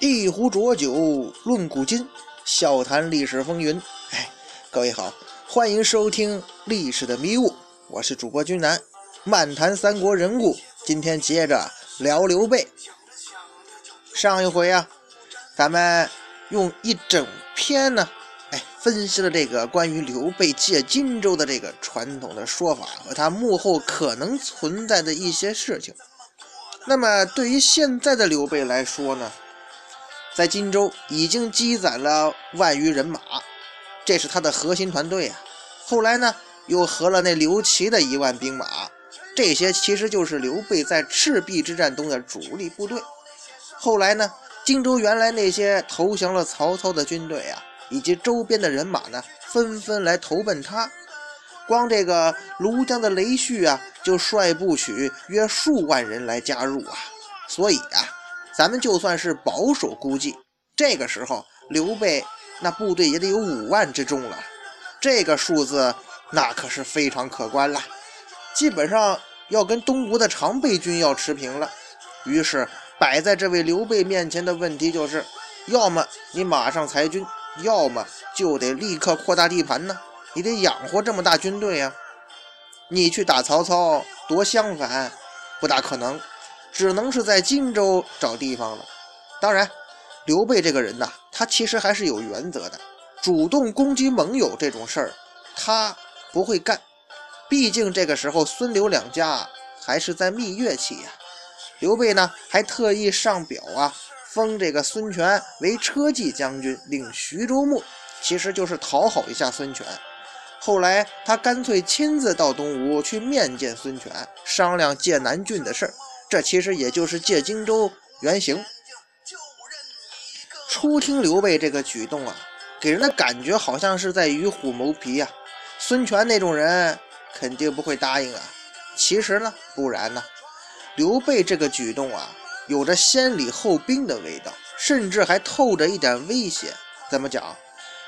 一壶浊酒论古今，笑谈历史风云。哎，各位好，欢迎收听《历史的迷雾》，我是主播君南，漫谈三国人物。今天接着聊刘备。上一回啊，咱们用一整篇呢，哎，分析了这个关于刘备借荆州的这个传统的说法和他幕后可能存在的一些事情。那么，对于现在的刘备来说呢？在荆州已经积攒了万余人马，这是他的核心团队啊。后来呢，又合了那刘琦的一万兵马，这些其实就是刘备在赤壁之战中的主力部队。后来呢，荆州原来那些投降了曹操的军队啊，以及周边的人马呢，纷纷来投奔他。光这个庐江的雷旭啊，就率部许约数万人来加入啊。所以啊。咱们就算是保守估计，这个时候刘备那部队也得有五万之众了，这个数字那可是非常可观了，基本上要跟东吴的常备军要持平了。于是摆在这位刘备面前的问题就是：要么你马上裁军，要么就得立刻扩大地盘呢，你得养活这么大军队呀。你去打曹操夺襄樊，不大可能。只能是在荆州找地方了。当然，刘备这个人呐，他其实还是有原则的。主动攻击盟友这种事儿，他不会干。毕竟这个时候孙刘两家还是在蜜月期呀。刘备呢，还特意上表啊，封这个孙权为车骑将军，领徐州牧，其实就是讨好一下孙权。后来他干脆亲自到东吴去面见孙权，商量借南郡的事儿。这其实也就是借荆州原型。初听刘备这个举动啊，给人的感觉好像是在与虎谋皮呀。孙权那种人肯定不会答应啊。其实呢，不然呢。刘备这个举动啊，有着先礼后兵的味道，甚至还透着一点威胁。怎么讲？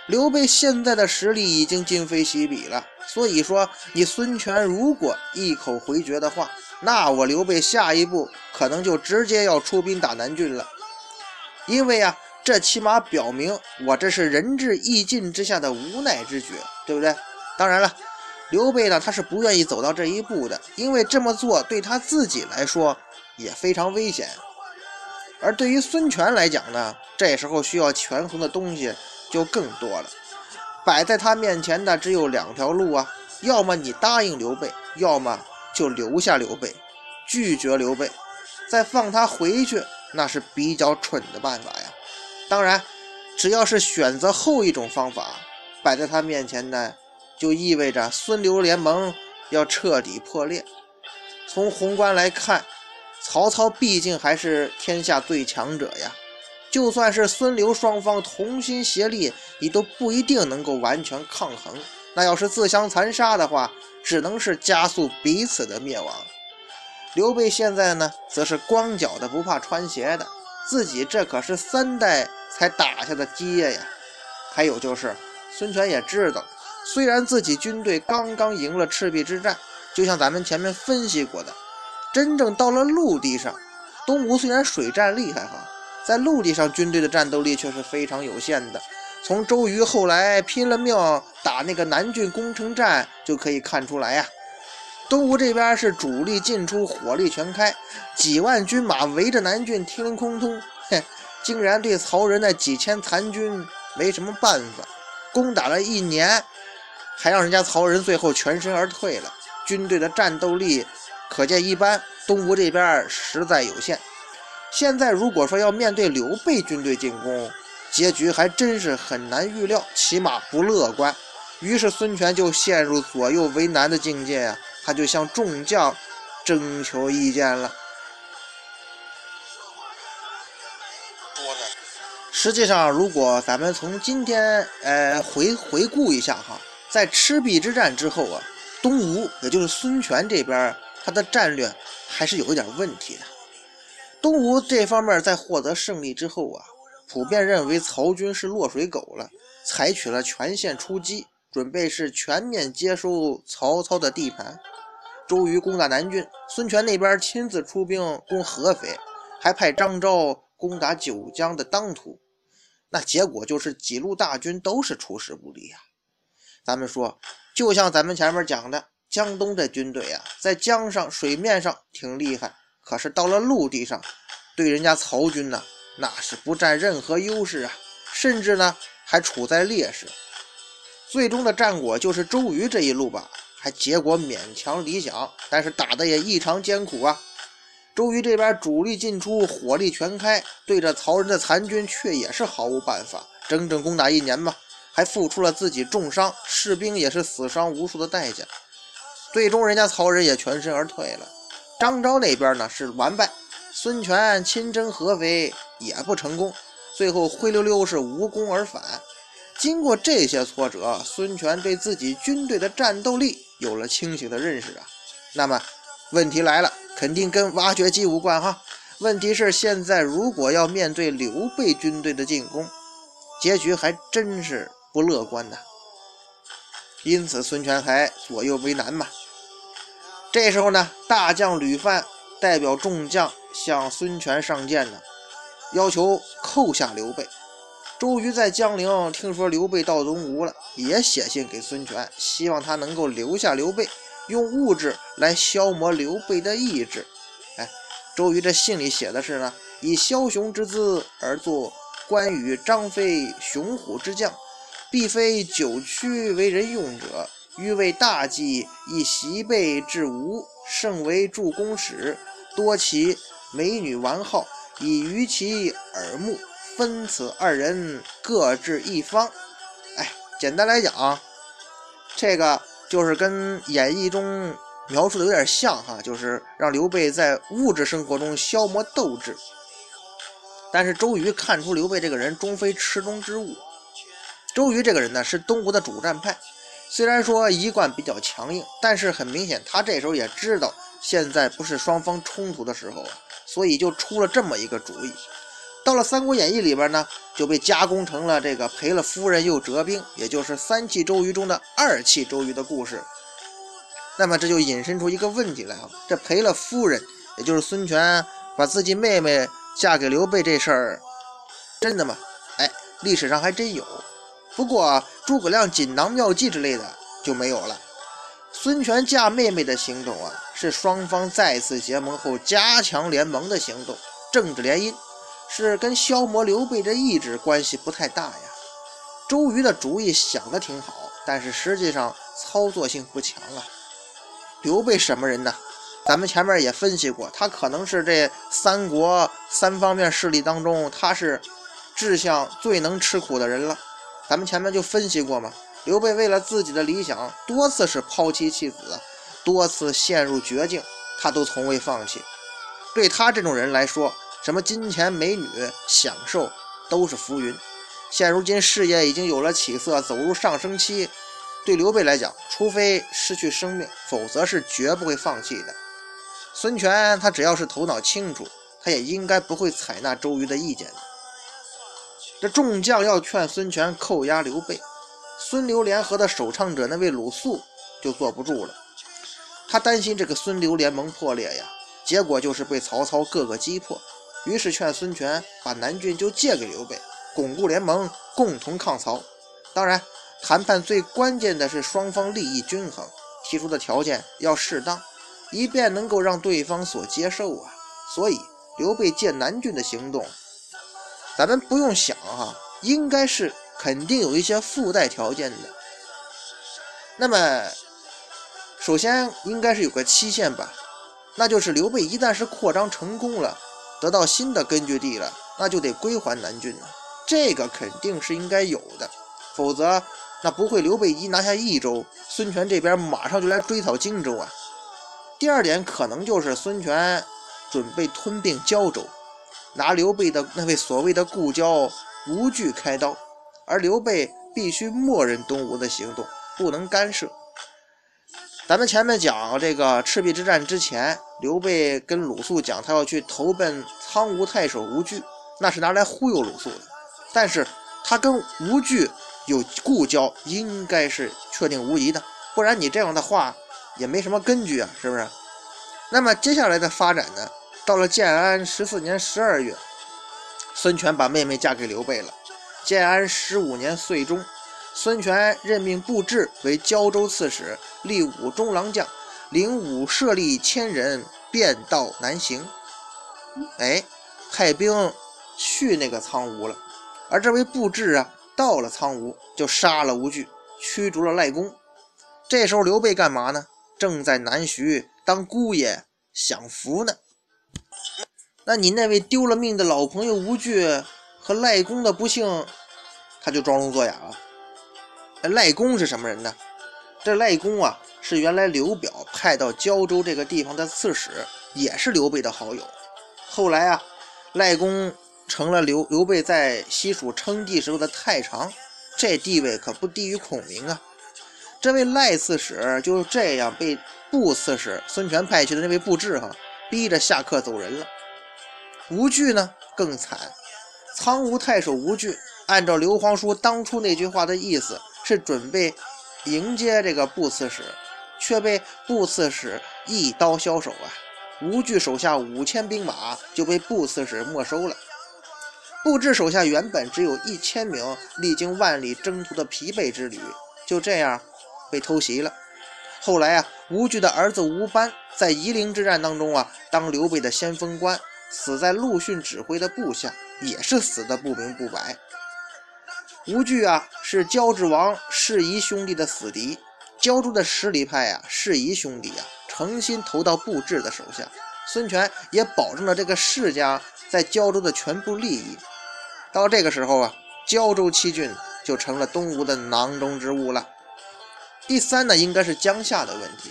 刘备现在的实力已经今非昔比了，所以说你孙权如果一口回绝的话。那我刘备下一步可能就直接要出兵打南郡了，因为啊，这起码表明我这是仁至义尽之下的无奈之举，对不对？当然了，刘备呢，他是不愿意走到这一步的，因为这么做对他自己来说也非常危险。而对于孙权来讲呢，这时候需要权衡的东西就更多了，摆在他面前的只有两条路啊，要么你答应刘备，要么。就留下刘备，拒绝刘备，再放他回去，那是比较蠢的办法呀。当然，只要是选择后一种方法，摆在他面前的，就意味着孙刘联盟要彻底破裂。从宏观来看，曹操毕竟还是天下最强者呀。就算是孙刘双方同心协力，你都不一定能够完全抗衡。那要是自相残杀的话，只能是加速彼此的灭亡。刘备现在呢，则是光脚的不怕穿鞋的，自己这可是三代才打下的基业呀。还有就是，孙权也知道，虽然自己军队刚刚赢了赤壁之战，就像咱们前面分析过的，真正到了陆地上，东吴虽然水战厉害哈，在陆地上军队的战斗力却是非常有限的。从周瑜后来拼了命打那个南郡攻城战就可以看出来呀，东吴这边是主力进出，火力全开，几万军马围着南郡，天空通，嘿，竟然对曹仁那几千残军没什么办法。攻打了一年，还让人家曹仁最后全身而退了，军队的战斗力可见一斑。东吴这边实在有限。现在如果说要面对刘备军队进攻，结局还真是很难预料，起码不乐观。于是孙权就陷入左右为难的境界呀，他就向众将征求意见了。实际上，如果咱们从今天呃回回顾一下哈，在赤壁之战之后啊，东吴也就是孙权这边，他的战略还是有一点问题的。东吴这方面在获得胜利之后啊。普遍认为曹军是落水狗了，采取了全线出击，准备是全面接收曹操的地盘。周瑜攻打南郡，孙权那边亲自出兵攻合肥，还派张昭攻打九江的当涂，那结果就是几路大军都是出师不利呀。咱们说，就像咱们前面讲的，江东这军队啊，在江上、水面上挺厉害，可是到了陆地上，对人家曹军呢，那是不占任何优势啊，甚至呢还处在劣势。最终的战果就是周瑜这一路吧，还结果勉强理想，但是打的也异常艰苦啊。周瑜这边主力进出，火力全开，对着曹仁的残军却也是毫无办法。整整攻打一年吧，还付出了自己重伤，士兵也是死伤无数的代价。最终人家曹仁也全身而退了。张昭那边呢是完败，孙权亲征合肥也不成功，最后灰溜溜是无功而返。经过这些挫折，孙权对自己军队的战斗力有了清醒的认识啊。那么问题来了。肯定跟挖掘机无关哈。问题是现在如果要面对刘备军队的进攻，结局还真是不乐观呐。因此孙权才左右为难嘛。这时候呢，大将吕范代表众将向孙权上谏呢，要求扣下刘备。周瑜在江陵听说刘备到东吴了，也写信给孙权，希望他能够留下刘备。用物质来消磨刘备的意志。哎，周瑜这信里写的是呢，以枭雄之姿而作关羽、张飞雄虎之将，必非久屈为人用者。欲为大计，以袭备至吴，胜为助攻使，多其美女完好，以娱其耳目。分此二人各置一方。哎，简单来讲，这个。就是跟演义中描述的有点像哈，就是让刘备在物质生活中消磨斗志。但是周瑜看出刘备这个人终非池中之物。周瑜这个人呢是东吴的主战派，虽然说一贯比较强硬，但是很明显他这时候也知道现在不是双方冲突的时候啊，所以就出了这么一个主意。到了《三国演义》里边呢，就被加工成了这个赔了夫人又折兵，也就是三气周瑜中的二气周瑜的故事。那么这就引申出一个问题来啊，这赔了夫人，也就是孙权把自己妹妹嫁给刘备这事儿，真的吗？哎，历史上还真有。不过诸葛亮锦囊妙计之类的就没有了。孙权嫁妹妹的行动啊，是双方再次结盟后加强联盟的行动，政治联姻。是跟消磨刘备这意志关系不太大呀。周瑜的主意想的挺好，但是实际上操作性不强啊。刘备什么人呢？咱们前面也分析过，他可能是这三国三方面势力当中，他是志向最能吃苦的人了。咱们前面就分析过嘛，刘备为了自己的理想，多次是抛妻弃子，多次陷入绝境，他都从未放弃。对他这种人来说，什么金钱、美女、享受都是浮云。现如今事业已经有了起色，走入上升期。对刘备来讲，除非失去生命，否则是绝不会放弃的。孙权他只要是头脑清楚，他也应该不会采纳周瑜的意见的。这众将要劝孙权扣押刘备，孙刘联合的首倡者那位鲁肃就坐不住了。他担心这个孙刘联盟破裂呀，结果就是被曹操各个击破。于是劝孙权把南郡就借给刘备，巩固联盟，共同抗曹。当然，谈判最关键的是双方利益均衡，提出的条件要适当，以便能够让对方所接受啊。所以，刘备借南郡的行动，咱们不用想哈，应该是肯定有一些附带条件的。那么，首先应该是有个期限吧，那就是刘备一旦是扩张成功了。得到新的根据地了，那就得归还南郡了，这个肯定是应该有的，否则那不会刘备一拿下益州，孙权这边马上就来追讨荆州啊。第二点可能就是孙权准备吞并胶州，拿刘备的那位所谓的故交吴惧开刀，而刘备必须默认东吴的行动，不能干涉。咱们前面讲这个赤壁之战之前，刘备跟鲁肃讲，他要去投奔苍梧太守吴惧，那是拿来忽悠鲁肃的。但是他跟吴惧有故交，应该是确定无疑的，不然你这样的话也没什么根据啊，是不是？那么接下来的发展呢？到了建安十四年十二月，孙权把妹妹嫁给刘备了。建安十五年岁中，孙权任命布置为胶州刺史，立武中郎将，领武舍吏千人，便道南行。哎，派兵去那个苍梧了。而这位布置啊，到了苍梧就杀了吴惧，驱逐了赖公。这时候刘备干嘛呢？正在南徐当姑爷享福呢。那你那位丢了命的老朋友吴惧和赖公的不幸，他就装聋作哑了。赖公是什么人呢？这赖公啊，是原来刘表派到胶州这个地方的刺史，也是刘备的好友。后来啊，赖公成了刘刘备在西蜀称帝时候的太常，这地位可不低于孔明啊。这位赖刺史就这样被布刺史孙权派去的那位布置哈，逼着下课走人了。吴惧呢更惨，苍梧太守吴惧按照刘皇叔当初那句话的意思，是准备迎接这个布刺史，却被布刺史一刀削首啊！吴惧手下五千兵马就被布刺史没收了。布置手下原本只有一千名历经万里征途的疲惫之旅，就这样被偷袭了。后来啊，吴惧的儿子吴班在夷陵之战当中啊，当刘备的先锋官。死在陆逊指挥的部下，也是死的不明不白。吴惧啊，是焦志王世仪兄弟的死敌，胶州的实力派啊，世仪兄弟啊，诚心投到布置的手下。孙权也保证了这个世家在胶州的全部利益。到这个时候啊，胶州七郡就成了东吴的囊中之物了。第三呢，应该是江夏的问题。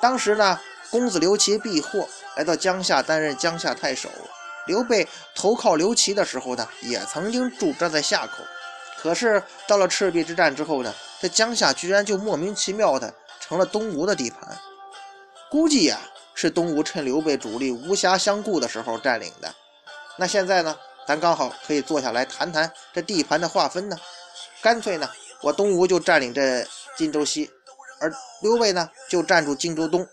当时呢。公子刘琦避祸来到江夏担任江夏太守。刘备投靠刘琦的时候呢，也曾经驻扎在夏口。可是到了赤壁之战之后呢，这江夏居然就莫名其妙的成了东吴的地盘。估计呀，是东吴趁刘备主力无暇相顾的时候占领的。那现在呢，咱刚好可以坐下来谈谈这地盘的划分呢。干脆呢，我东吴就占领这荆州西，而刘备呢就占住荆州东。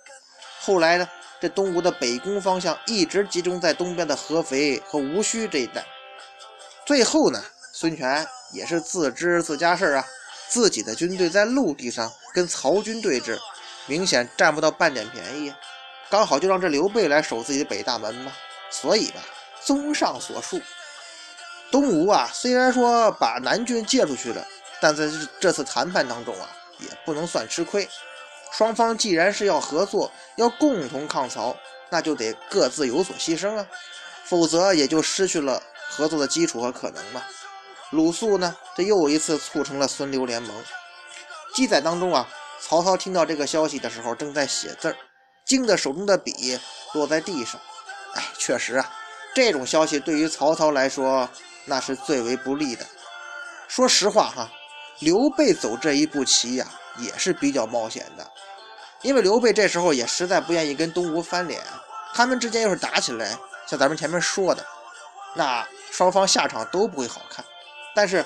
后来呢，这东吴的北攻方向一直集中在东边的合肥和吴须这一带。最后呢，孙权也是自知自家事儿啊，自己的军队在陆地上跟曹军对峙，明显占不到半点便宜，刚好就让这刘备来守自己的北大门嘛。所以吧，综上所述，东吴啊，虽然说把南郡借出去了，但在这次谈判当中啊，也不能算吃亏。双方既然是要合作，要共同抗曹，那就得各自有所牺牲啊，否则也就失去了合作的基础和可能嘛。鲁肃呢，这又一次促成了孙刘联盟。记载当中啊，曹操听到这个消息的时候，正在写字儿，惊得手中的笔落在地上。哎，确实啊，这种消息对于曹操来说，那是最为不利的。说实话哈，刘备走这一步棋呀，也是比较冒险的。因为刘备这时候也实在不愿意跟东吴翻脸，他们之间要是打起来，像咱们前面说的，那双方下场都不会好看。但是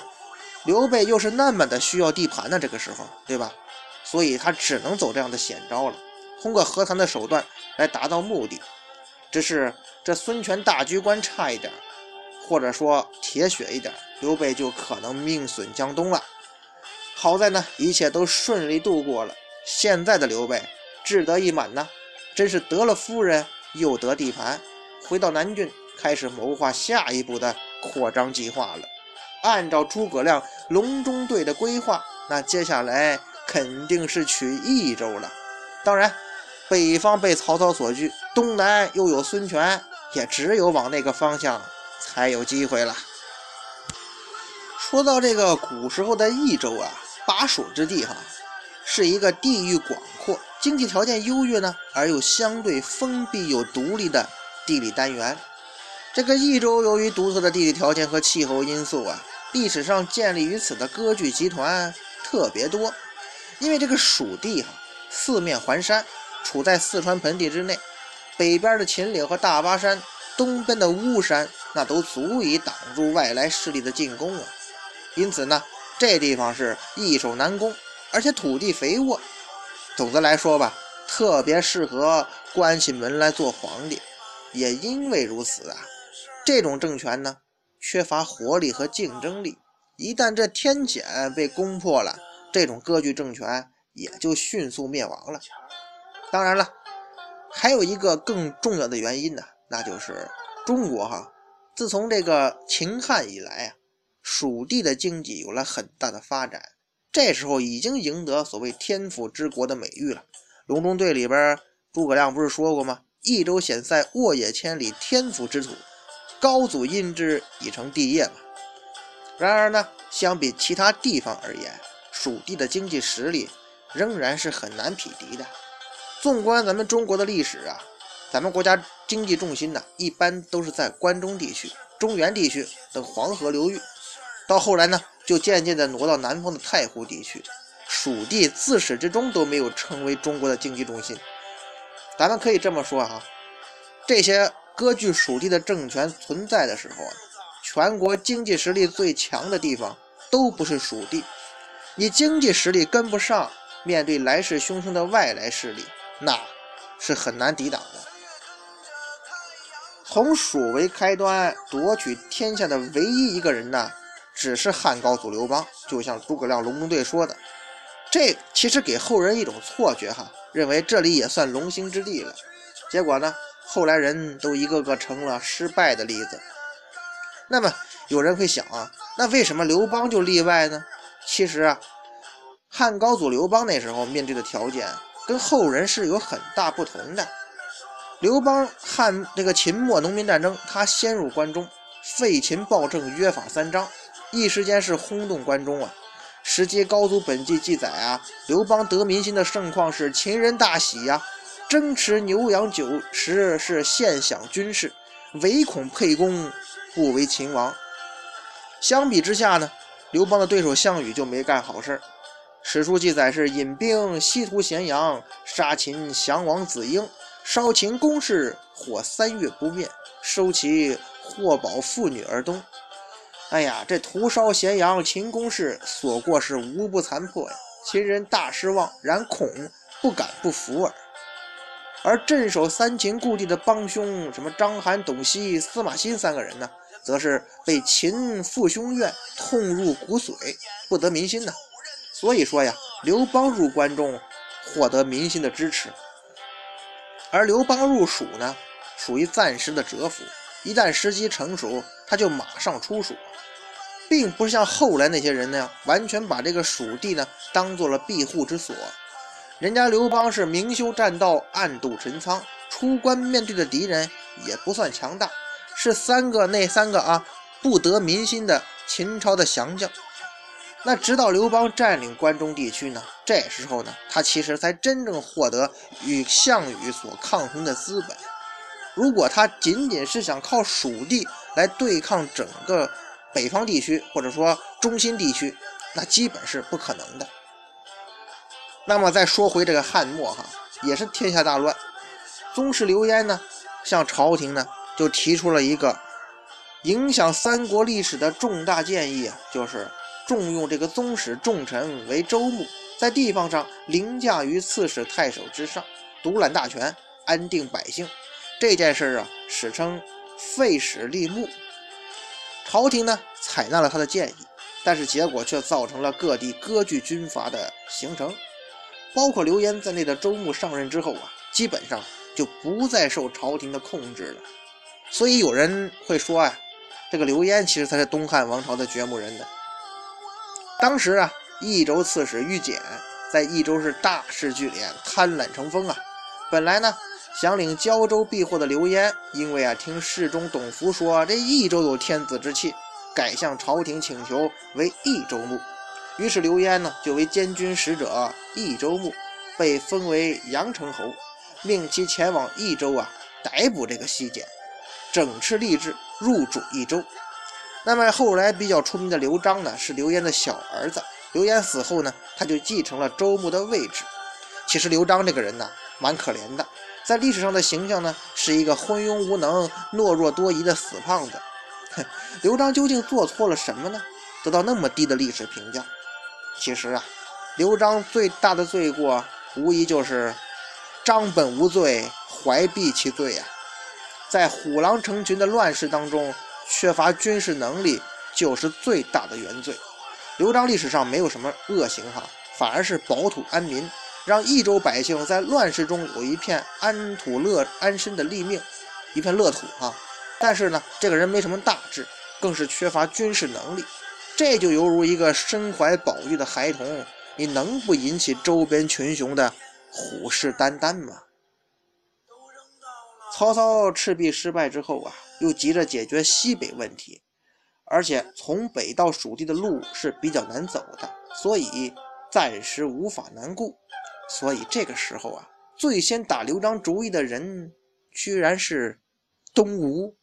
刘备又是那么的需要地盘呢，这个时候，对吧？所以他只能走这样的险招了，通过和谈的手段来达到目的。只是这孙权大局观差一点，或者说铁血一点，刘备就可能命损江东了。好在呢，一切都顺利度过了。现在的刘备志得意满呐，真是得了夫人又得地盘，回到南郡开始谋划下一步的扩张计划了。按照诸葛亮隆中对的规划，那接下来肯定是取益州了。当然，北方被曹操所据，东南又有孙权，也只有往那个方向才有机会了。说到这个古时候的益州啊，巴蜀之地哈。是一个地域广阔、经济条件优越呢，而又相对封闭又独立的地理单元。这个益州由于独特的地理条件和气候因素啊，历史上建立于此的割据集团特别多。因为这个蜀地哈，四面环山，处在四川盆地之内，北边的秦岭和大巴山，东边的巫山，那都足以挡住外来势力的进攻啊。因此呢，这地方是易守难攻。而且土地肥沃，总的来说吧，特别适合关起门来做皇帝。也因为如此啊，这种政权呢，缺乏活力和竞争力。一旦这天险被攻破了，这种割据政权也就迅速灭亡了。当然了，还有一个更重要的原因呢，那就是中国哈，自从这个秦汉以来啊，蜀地的经济有了很大的发展，这时候已经赢得所谓“天府之国”的美誉了。《隆中对》里边，诸葛亮不是说过吗？“益州险塞，沃野千里，天府之土，高祖因之已成帝业”嘛。然而呢，相比其他地方而言，蜀地的经济实力仍然是很难匹敌的。纵观咱们中国的历史啊，咱们国家经济重心呢，一般都是在关中地区、中原地区等黄河流域，到后来呢，就渐渐的挪到南方的太湖地区。蜀地自始至终都没有成为中国的经济中心。咱们可以这么说啊，这些割据蜀地的政权存在的时候，全国经济实力最强的地方都不是蜀地。你经济实力跟不上，面对来势汹汹的外来势力。那是很难抵挡的。从蜀为开端夺取天下的唯一一个人呢，只是汉高祖刘邦。就像诸葛亮隆中对说的，这其实给后人一种错觉哈，认为这里也算龙兴之地了。结果呢，后来人都一个个成了失败的例子。那么有人会想啊，那为什么刘邦就例外呢？其实啊，汉高祖刘邦那时候面对的条件。跟后人是有很大不同的。刘邦汉这个秦末农民战争，他先入关中，废秦暴政，约法三章，一时间是轰动关中啊。《史记·高祖本纪》记载啊，刘邦得民心的盛况是秦人大喜呀，争持牛羊酒食，是献享军事，唯恐沛公不为秦王。相比之下呢，刘邦的对手项羽就没干好事。史书记载是引兵西屠咸阳，杀秦降王子婴，烧秦宫室，火三月不灭，收其货宝妇女而东。哎呀，这屠烧咸阳秦宫室，所过是无不残破呀！秦人大失望，然恐不敢不服耳。而镇守三秦故地的帮凶，什么章邯、董袭、司马欣三个人呢，则是被秦父兄怨，痛入骨髓，不得民心呐。所以说呀，刘邦入关中，获得民心的支持；而刘邦入蜀呢，属于暂时的蛰伏，一旦时机成熟，他就马上出蜀，并不是像后来那些人那样，完全把这个蜀地呢当做了庇护之所。人家刘邦是明修栈道，暗度陈仓，出关面对的敌人也不算强大，是三个那三个啊不得民心的秦朝的降将。那直到刘邦占领关中地区呢，这时候呢，他其实才真正获得与项羽所抗衡的资本。如果他仅仅是想靠蜀地来对抗整个北方地区，或者说中心地区，那基本是不可能的。那么再说回这个汉末哈，也是天下大乱，宗室刘焉呢，向朝廷呢就提出了一个影响三国历史的重大建议啊，就是。重用这个宗室重臣为州牧，在地方上凌驾于刺史太守之上，独揽大权，安定百姓。这件事啊，史称废史立牧。朝廷呢采纳了他的建议，但是结果却造成了各地割据军阀的形成。包括刘焉在内的州牧上任之后啊，基本上就不再受朝廷的控制了。所以有人会说啊，这个刘焉其实才是东汉王朝的掘墓人呢。当时啊，益州刺史玉简在益州是大势聚敛，贪婪成风啊。本来呢，想领胶州避祸的刘焉，因为啊听侍中董福说这益州有天子之气，改向朝廷请求为益州牧。于是刘焉呢就为监军使者益州牧，被封为阳城侯，命其前往益州啊逮捕这个西简，整饬吏治，入主益州。那么后来比较出名的刘璋呢，是刘焉的小儿子。刘焉死后呢，他就继承了州牧的位置。其实刘璋这个人呢，蛮可怜的，在历史上的形象呢，是一个昏庸无能、懦弱多疑的死胖子。哼，刘璋究竟做错了什么呢？得到那么低的历史评价？其实啊，刘璋最大的罪过，无疑就是张本无罪，怀璧其罪呀。在虎狼成群的乱世当中。缺乏军事能力就是最大的原罪。刘璋历史上没有什么恶行哈，反而是保土安民，让益州百姓在乱世中有一片安土乐安身的立命，一片乐土啊。但是呢，这个人没什么大志，更是缺乏军事能力。这就犹如一个身怀宝玉的孩童，你能不引起周边群雄的虎视眈眈吗？曹操赤壁失败之后啊，又急着解决西北问题，而且从北到蜀地的路是比较难走的，所以暂时无法南顾。所以这个时候啊，最先打刘璋主意的人，居然是东吴。